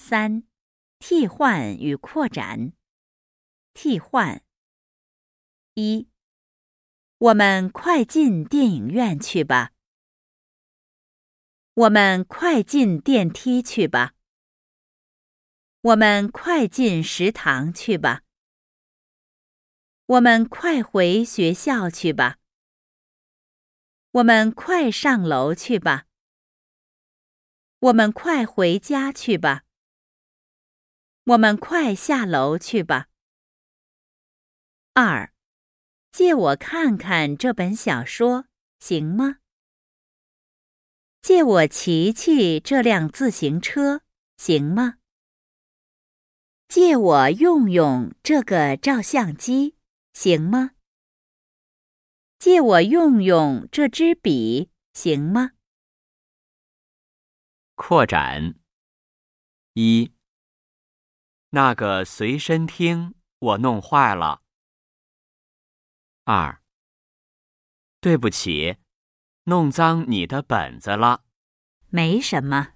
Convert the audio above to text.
三、替换与扩展。替换。一、我们快进电影院去吧。我们快进电梯去吧。我们快进食堂去吧。我们快回学校去吧。我们快上楼去吧。我们快回家去吧。我们快下楼去吧。二，借我看看这本小说，行吗？借我骑骑这辆自行车，行吗？借我用用这个照相机，行吗？借我用用这支笔，行吗？扩展。一，那个随身听我弄坏了。二，对不起，弄脏你的本子了。没什么。